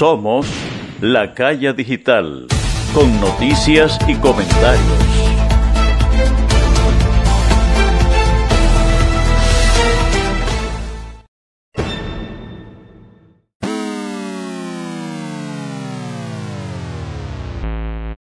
Somos La Calle Digital, con noticias y comentarios.